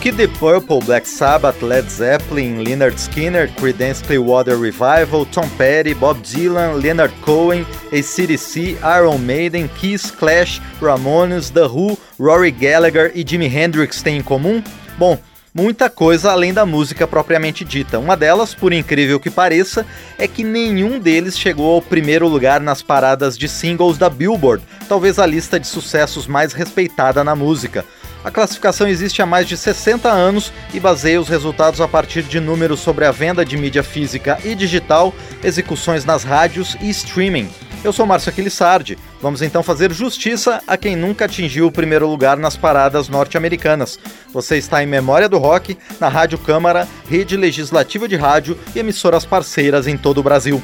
Que The Purple, Black Sabbath, Led Zeppelin, Leonard Skinner, Creedence Clearwater Revival, Tom Petty, Bob Dylan, Leonard Cohen, ACDC, Iron Maiden, Kiss, Clash, Ramones, The Who, Rory Gallagher e Jimi Hendrix têm em comum? Bom, muita coisa além da música propriamente dita. Uma delas, por incrível que pareça, é que nenhum deles chegou ao primeiro lugar nas paradas de singles da Billboard, talvez a lista de sucessos mais respeitada na música. A classificação existe há mais de 60 anos e baseia os resultados a partir de números sobre a venda de mídia física e digital, execuções nas rádios e streaming. Eu sou Márcio Aquilissardi. Vamos então fazer justiça a quem nunca atingiu o primeiro lugar nas paradas norte-americanas. Você está em Memória do Rock, na Rádio Câmara, rede legislativa de rádio e emissoras parceiras em todo o Brasil.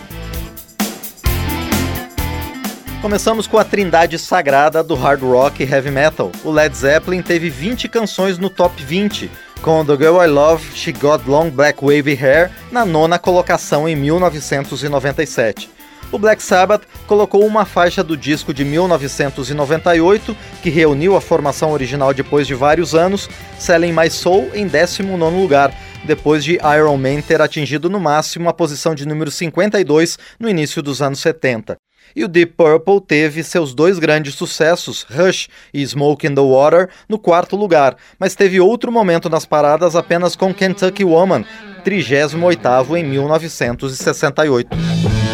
Começamos com a trindade sagrada do hard rock e heavy metal. O Led Zeppelin teve 20 canções no top 20, com The Girl I Love, She Got Long Black Wavy Hair na nona colocação em 1997. O Black Sabbath colocou uma faixa do disco de 1998, que reuniu a formação original depois de vários anos, Selling My Soul em 19 lugar, depois de Iron Man ter atingido no máximo a posição de número 52 no início dos anos 70. E o Deep Purple teve seus dois grandes sucessos, Rush e Smoke in the Water, no quarto lugar, mas teve outro momento nas paradas apenas com Kentucky Woman, 38º em 1968.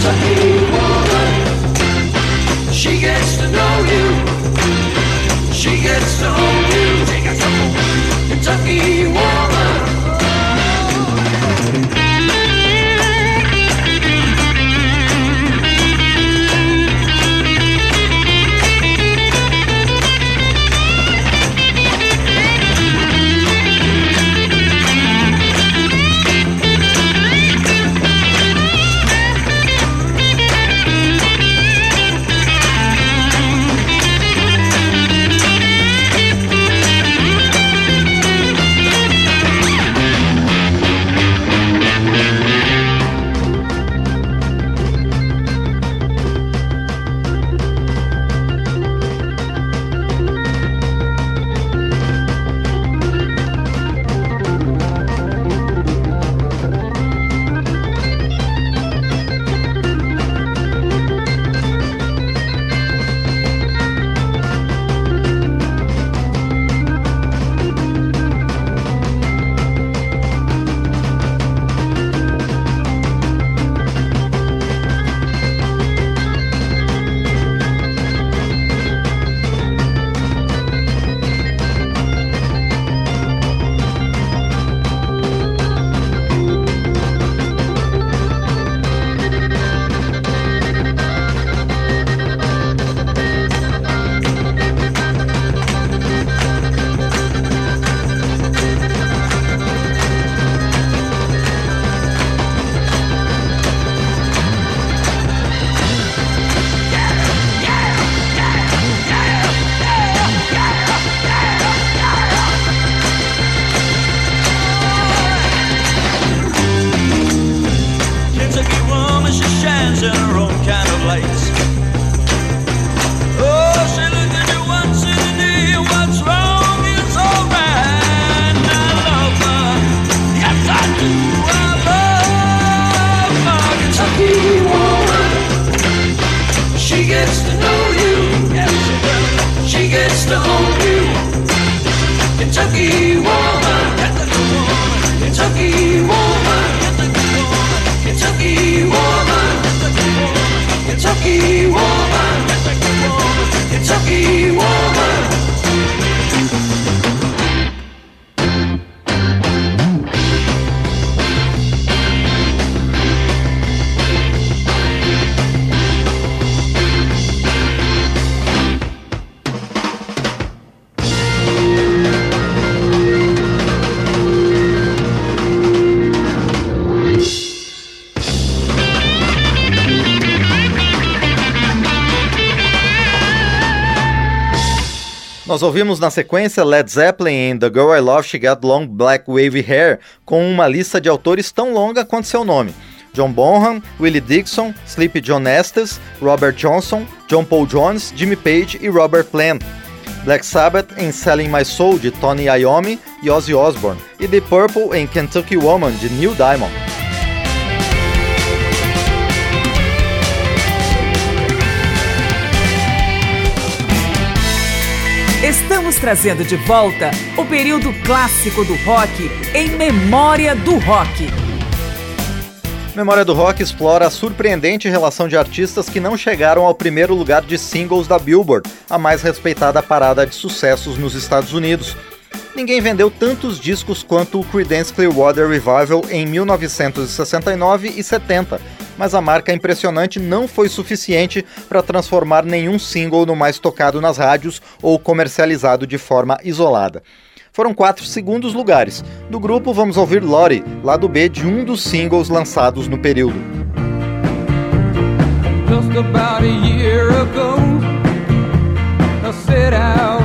to hate. Nós ouvimos na sequência Led Zeppelin em The Girl I Love She Got Long Black Wavy Hair, com uma lista de autores tão longa quanto seu nome. John Bonham, Willie Dixon, Sleepy John Estes, Robert Johnson, John Paul Jones, Jimmy Page e Robert Plant. Black Sabbath em Selling My Soul de Tony Iommi e Ozzy Osbourne e The Purple em Kentucky Woman de Neil Diamond. estamos trazendo de volta o período clássico do rock em memória do rock. Memória do Rock explora a surpreendente relação de artistas que não chegaram ao primeiro lugar de singles da Billboard, a mais respeitada parada de sucessos nos Estados Unidos. Ninguém vendeu tantos discos quanto o Creedence Clearwater Revival em 1969 e 70, mas a marca impressionante não foi suficiente para transformar nenhum single no mais tocado nas rádios ou comercializado de forma isolada foram quatro segundos lugares. Do grupo, vamos ouvir Lori, lado B de um dos singles lançados no período. Just about a year ago, I set out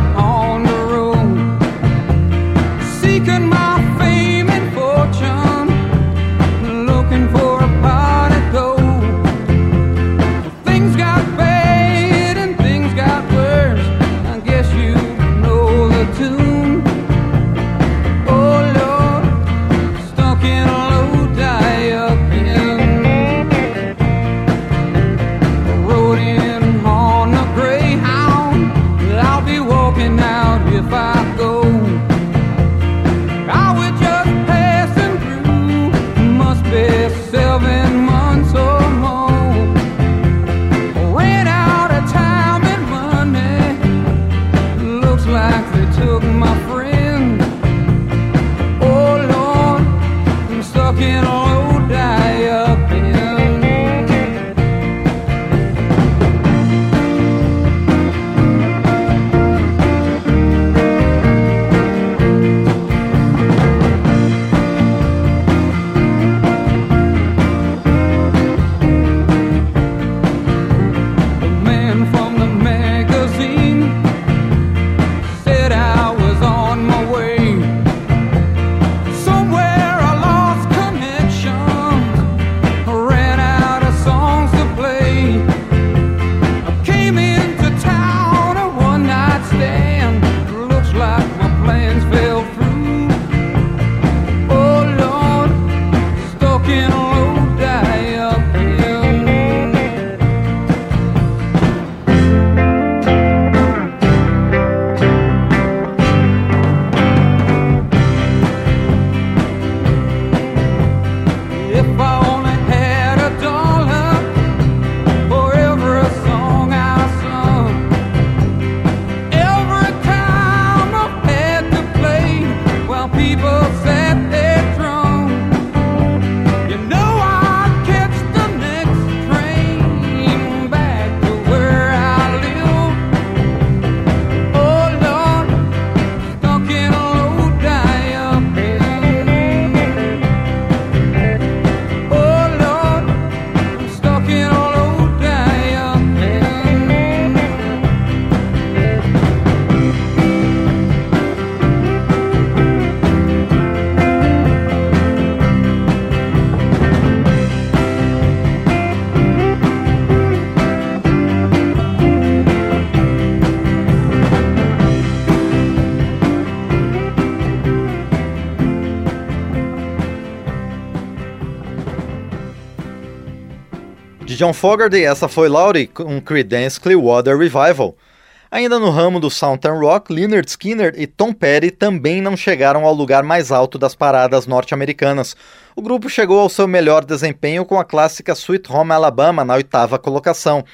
John Fogerty, essa foi Laurie com Creedence Clearwater Revival. Ainda no ramo do Southern Rock, Leonard Skinner e Tom Petty também não chegaram ao lugar mais alto das paradas norte-americanas. O grupo chegou ao seu melhor desempenho com a clássica Sweet Home Alabama na oitava colocação.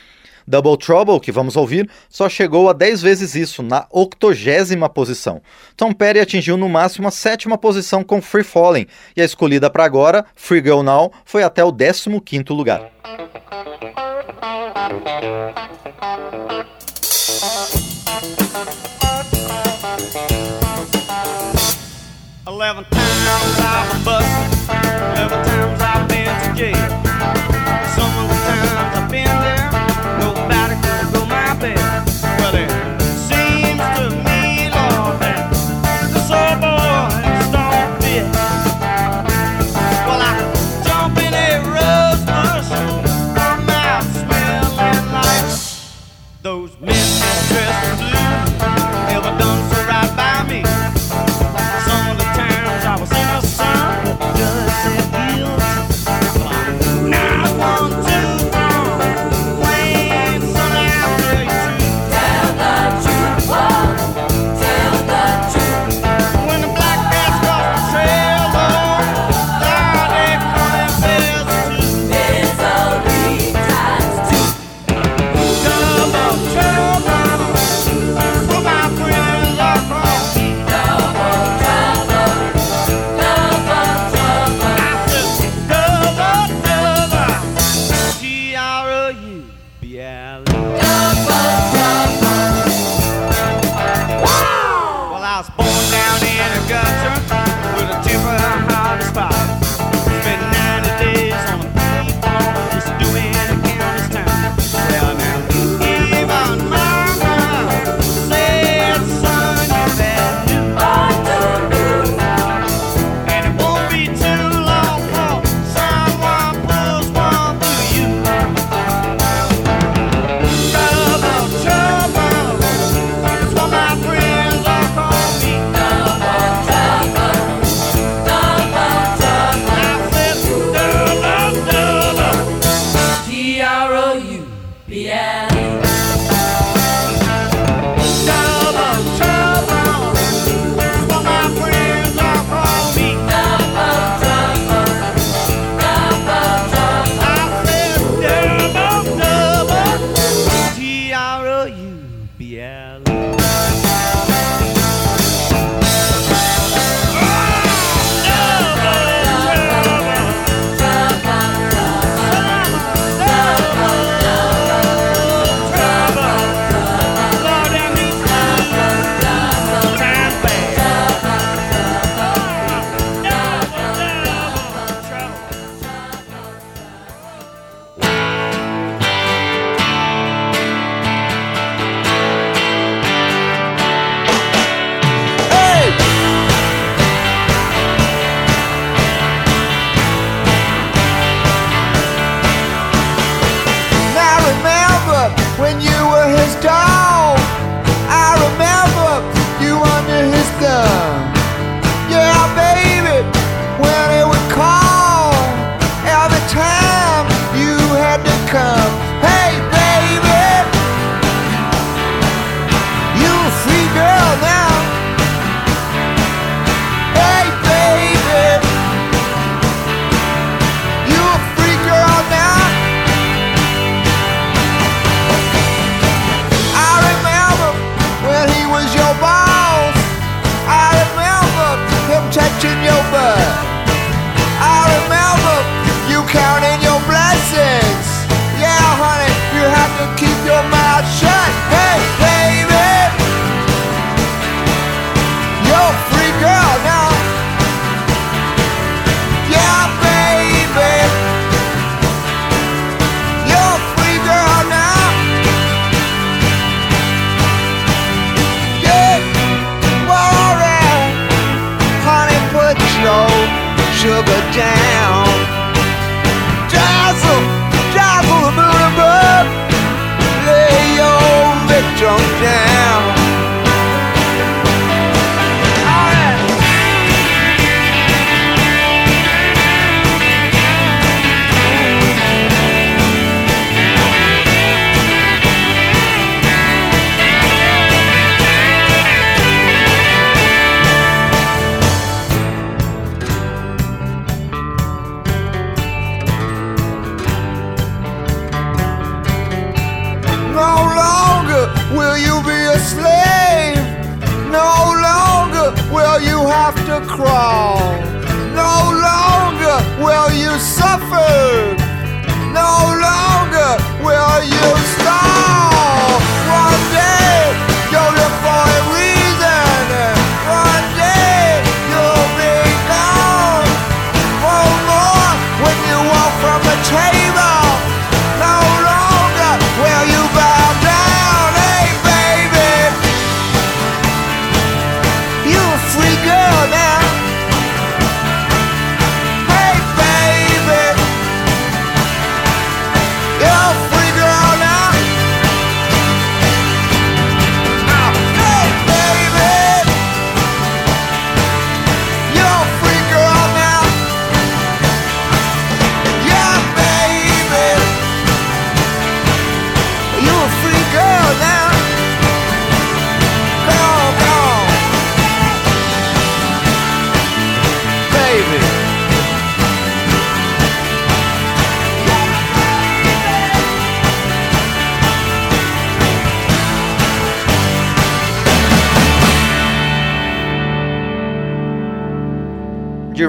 Double Trouble, que vamos ouvir, só chegou a 10 vezes isso, na octogésima posição. Tom Petty atingiu no máximo a sétima posição com Free Falling, e a escolhida para agora, Free Girl Now, foi até o 15 quinto lugar. Eleven times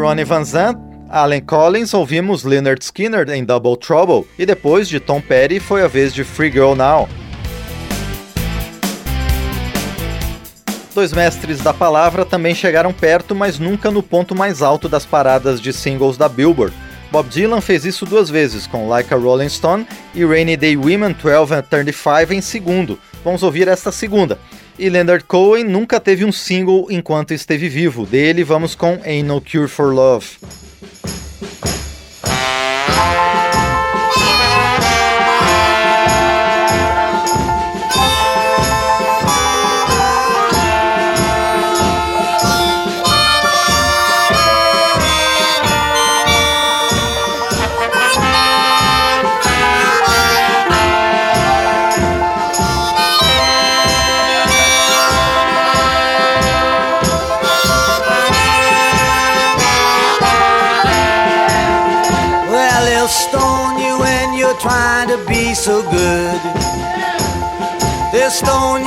Ronnie Van Zant, Allen Collins ouvimos Leonard Skinner em Double Trouble e depois de Tom Petty foi a vez de Free Girl Now. Dois mestres da palavra também chegaram perto, mas nunca no ponto mais alto das paradas de singles da Billboard. Bob Dylan fez isso duas vezes, com Like a Rolling Stone e Rainy Day Women 12 and 35 em segundo. Vamos ouvir esta segunda. E Leonard Cohen nunca teve um single enquanto esteve vivo. Dele vamos com Ain't No Cure for Love.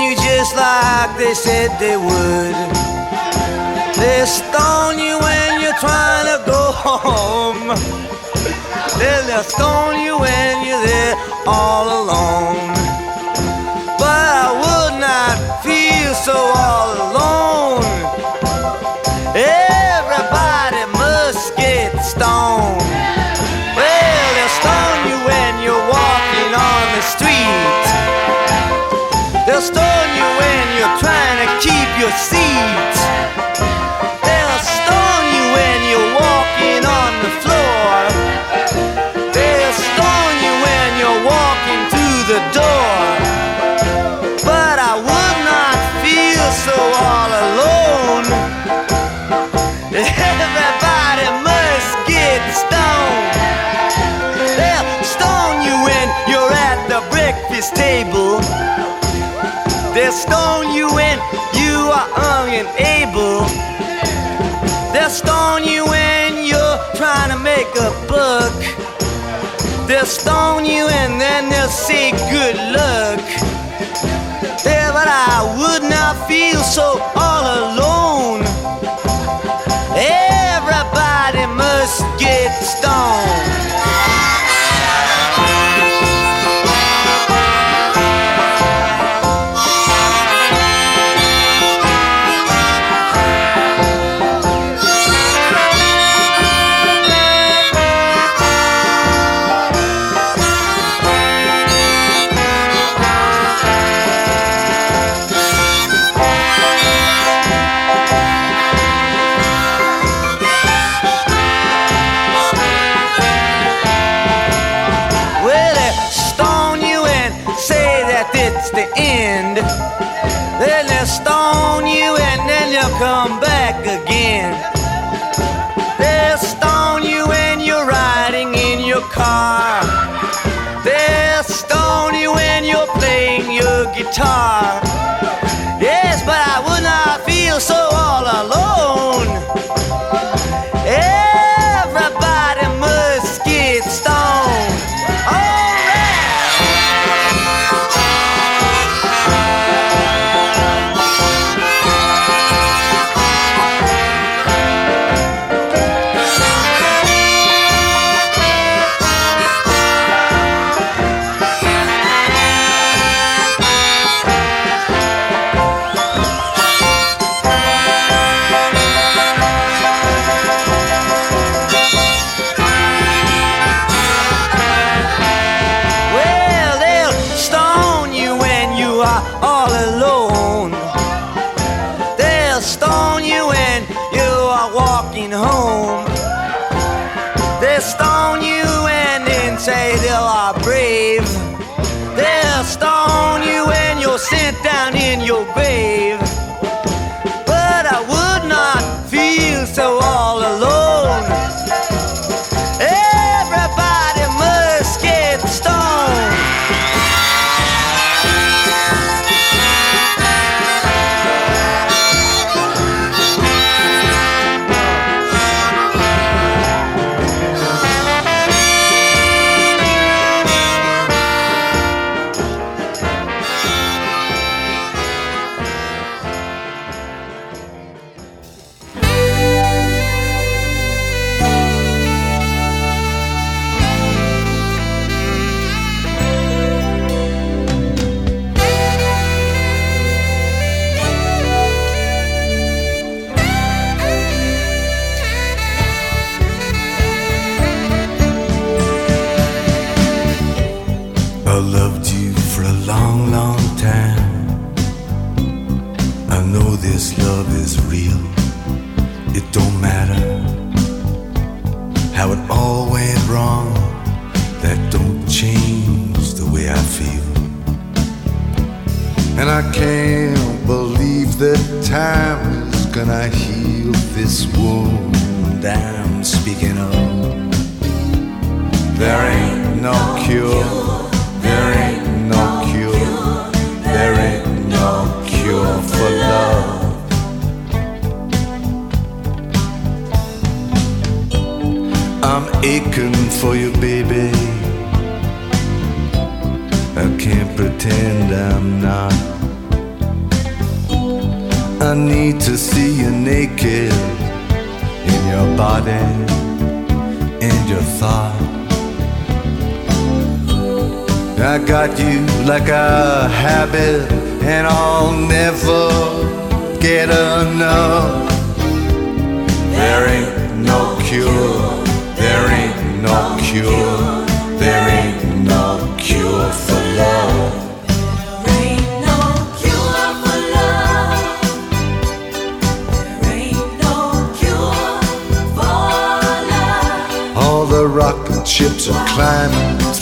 You just like they said they would. They'll stone you when you're trying to go home. They'll stone you when you're there all alone. But I would not feel so all alone. They'll stone you and then they'll say good luck. Yeah, but I would not feel so all alone.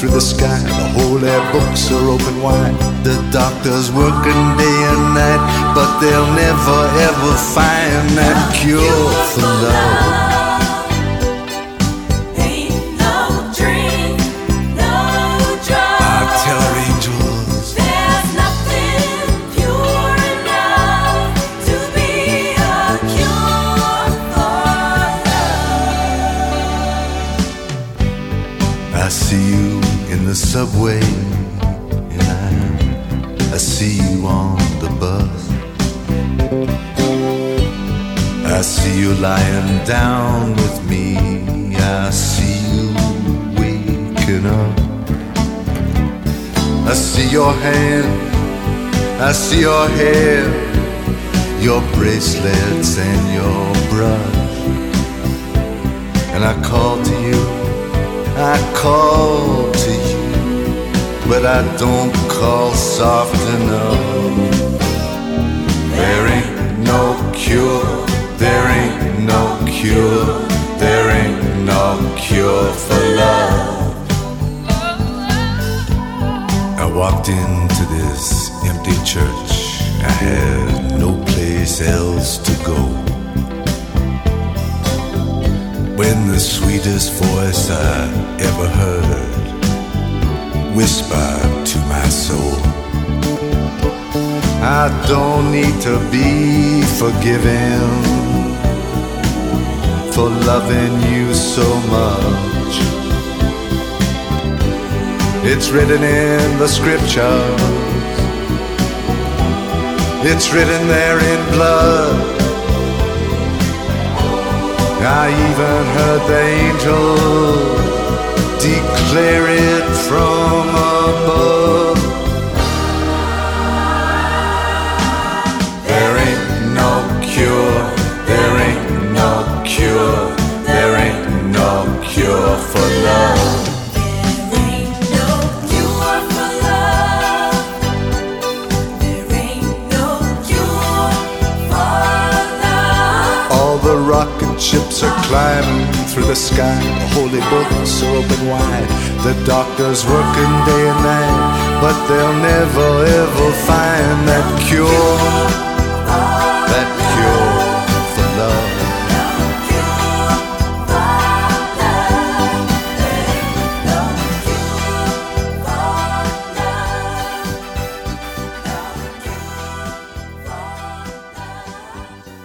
Through the sky. The holy books are open wide. The doctors working day and night, but they'll never ever find that cure for love. Into this empty church. I had no place else to go. When the sweetest voice I ever heard whispered to my soul, I don't need to be forgiven for loving you so much. It's written in the scriptures. It's written there in blood. I even heard the angel declare it from are climbing through the sky. The holy books are open wide. The doctors working day and night, but they'll never ever find that cure.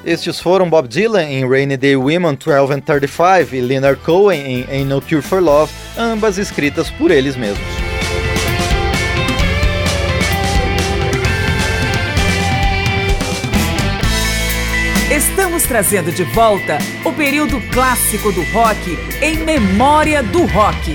Estes foram Bob Dylan em Rainy Day Women 12 and 35 e Leonard Cohen em Ain't No Cure for Love, ambas escritas por eles mesmos. Estamos trazendo de volta o período clássico do rock em memória do rock.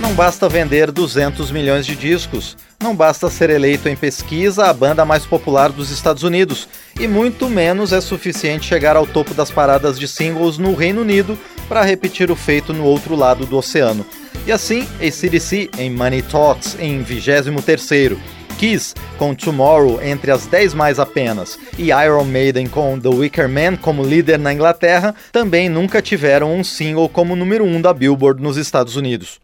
Não basta vender 200 milhões de discos, não basta ser eleito em pesquisa a banda mais popular dos Estados Unidos, e muito menos é suficiente chegar ao topo das paradas de singles no Reino Unido para repetir o feito no outro lado do oceano. E assim, ACDC em Money Talks em 23º, Kiss com Tomorrow entre as 10 mais apenas e Iron Maiden com The Wicker Man como líder na Inglaterra também nunca tiveram um single como número 1 um da Billboard nos Estados Unidos.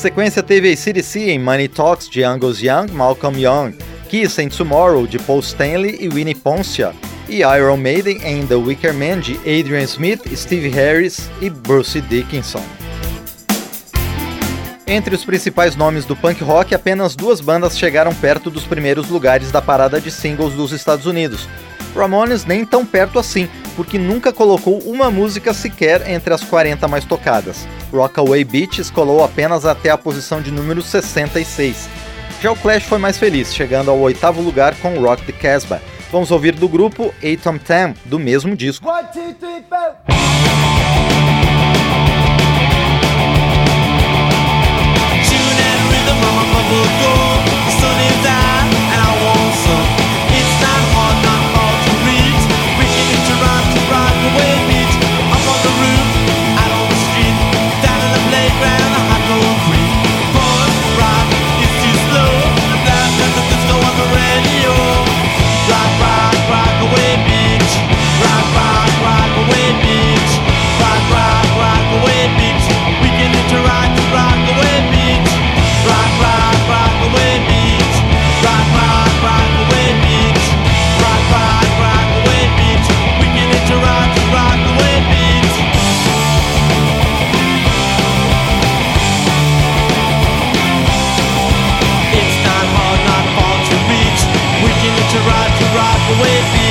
sequência teve CDC em Money Talks de Angus Young, Malcolm Young, Kiss em Tomorrow de Paul Stanley e Winnie Poncia, e Iron Maiden em The Wicker Man de Adrian Smith, Steve Harris e Bruce Dickinson. Entre os principais nomes do punk rock, apenas duas bandas chegaram perto dos primeiros lugares da parada de singles dos Estados Unidos, Ramones nem tão perto assim, porque nunca colocou uma música sequer entre as 40 mais tocadas. Rockaway Beach escolou apenas até a posição de número 66. Já o Clash foi mais feliz, chegando ao oitavo lugar com Rock the Casbah. Vamos ouvir do grupo Eight Tom Tam, do mesmo disco. One, two, three, four. to rock away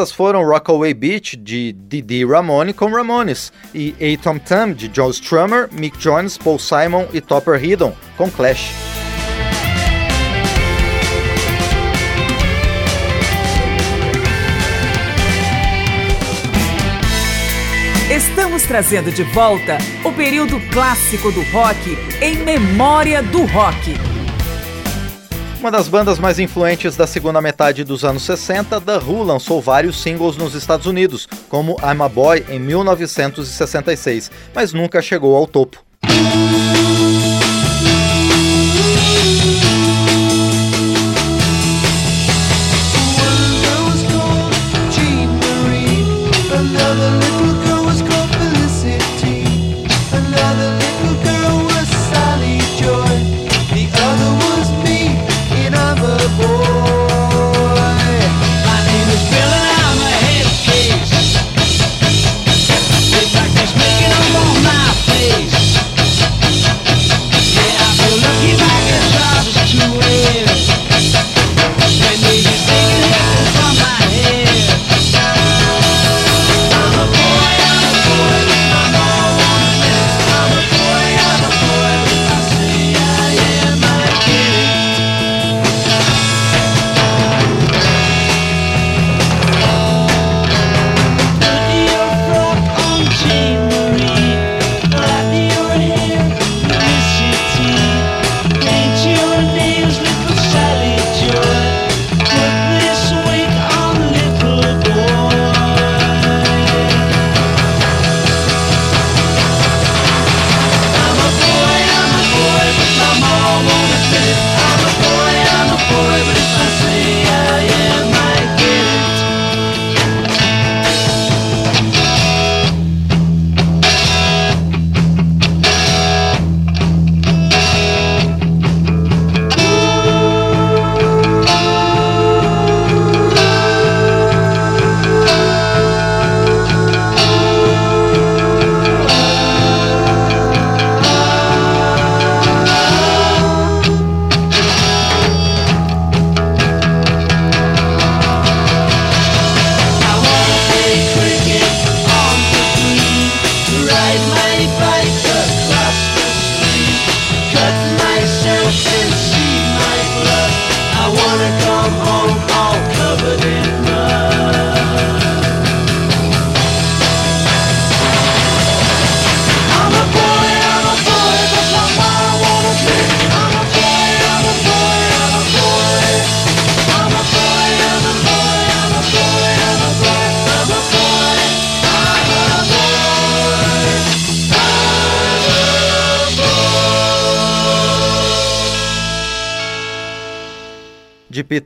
Estas foram Rockaway Beach, de Didi Ramone com Ramones, e A Tom Tam, de Joe Strummer, Mick Jones, Paul Simon e Topper Headon, com Clash. Estamos trazendo de volta o período clássico do rock em memória do rock. Uma das bandas mais influentes da segunda metade dos anos 60, The Who lançou vários singles nos Estados Unidos, como I'm a Boy em 1966, mas nunca chegou ao topo.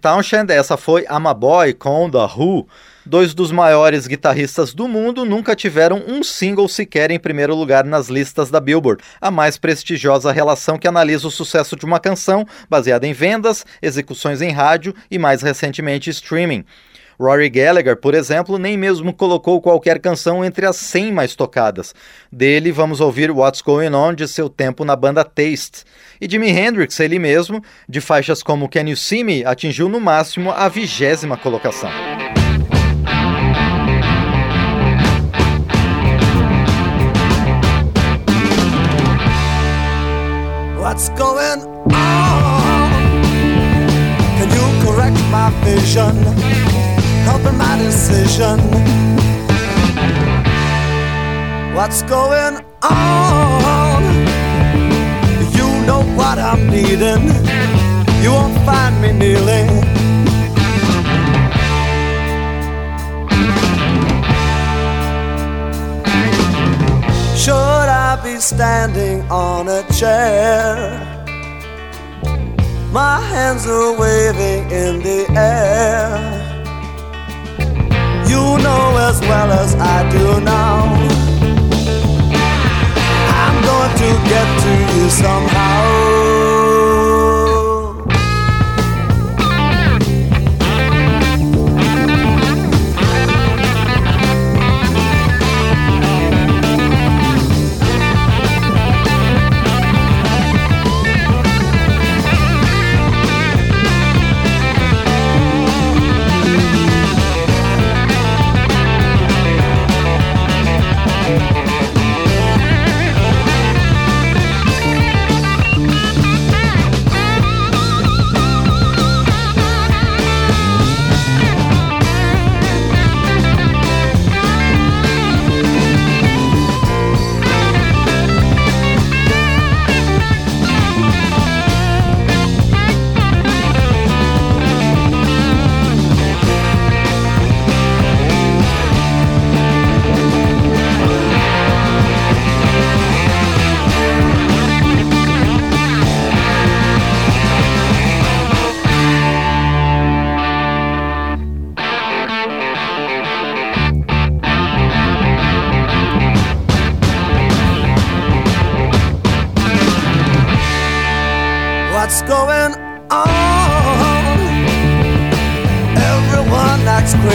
Townshend, essa foi I'm a Boy com The Who. Dois dos maiores guitarristas do mundo nunca tiveram um single sequer em primeiro lugar nas listas da Billboard, a mais prestigiosa relação que analisa o sucesso de uma canção baseada em vendas, execuções em rádio e mais recentemente streaming. Rory Gallagher, por exemplo, nem mesmo colocou qualquer canção entre as 100 mais tocadas. Dele, vamos ouvir What's Going On de seu tempo na banda Taste. E Jimi Hendrix, ele mesmo, de faixas como Can You See Me, atingiu no máximo a vigésima colocação. What's going on? Can you correct my vision? Helping my decision. What's going on? You know what I'm needing. You won't find me kneeling. Should I be standing on a chair? My hands are waving in the air. You know as well as I do now. I'm going to get to you somehow.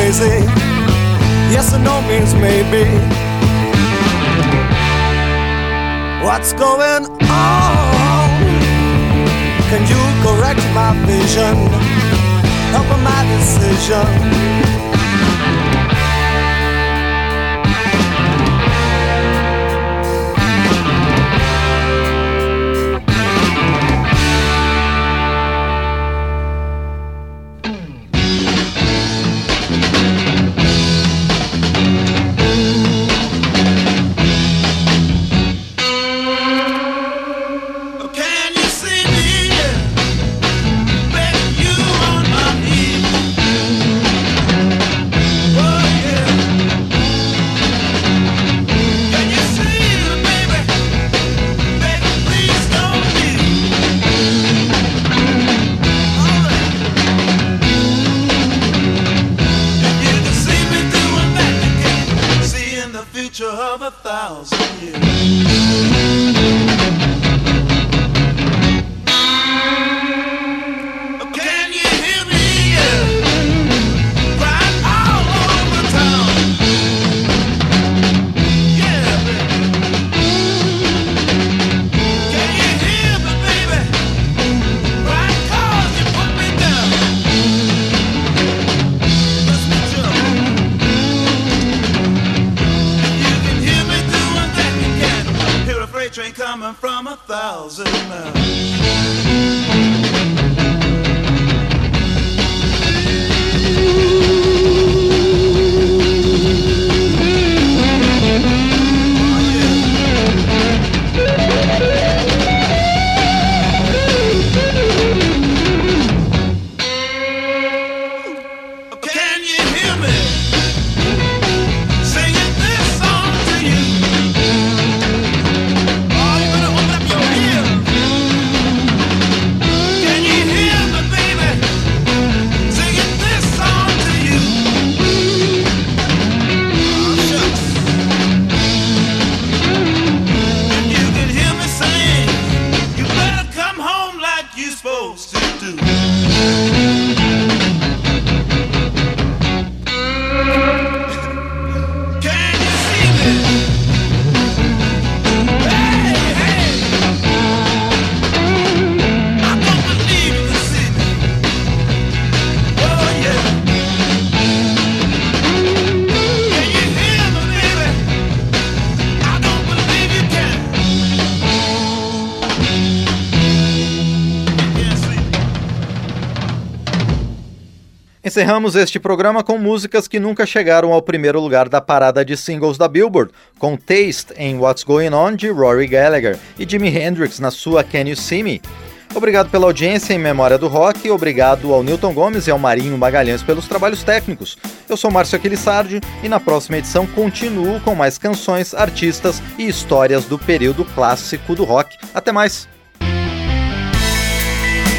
Crazy. Yes or no means maybe. What's going on? Can you correct my vision? Help my decision. Encerramos este programa com músicas que nunca chegaram ao primeiro lugar da parada de singles da Billboard, com Taste em What's Going On de Rory Gallagher e Jimi Hendrix na sua Can You See Me. Obrigado pela audiência em Memória do Rock, obrigado ao Newton Gomes e ao Marinho Magalhães pelos trabalhos técnicos. Eu sou Márcio Aquilissardi e na próxima edição continuo com mais canções, artistas e histórias do período clássico do rock. Até mais!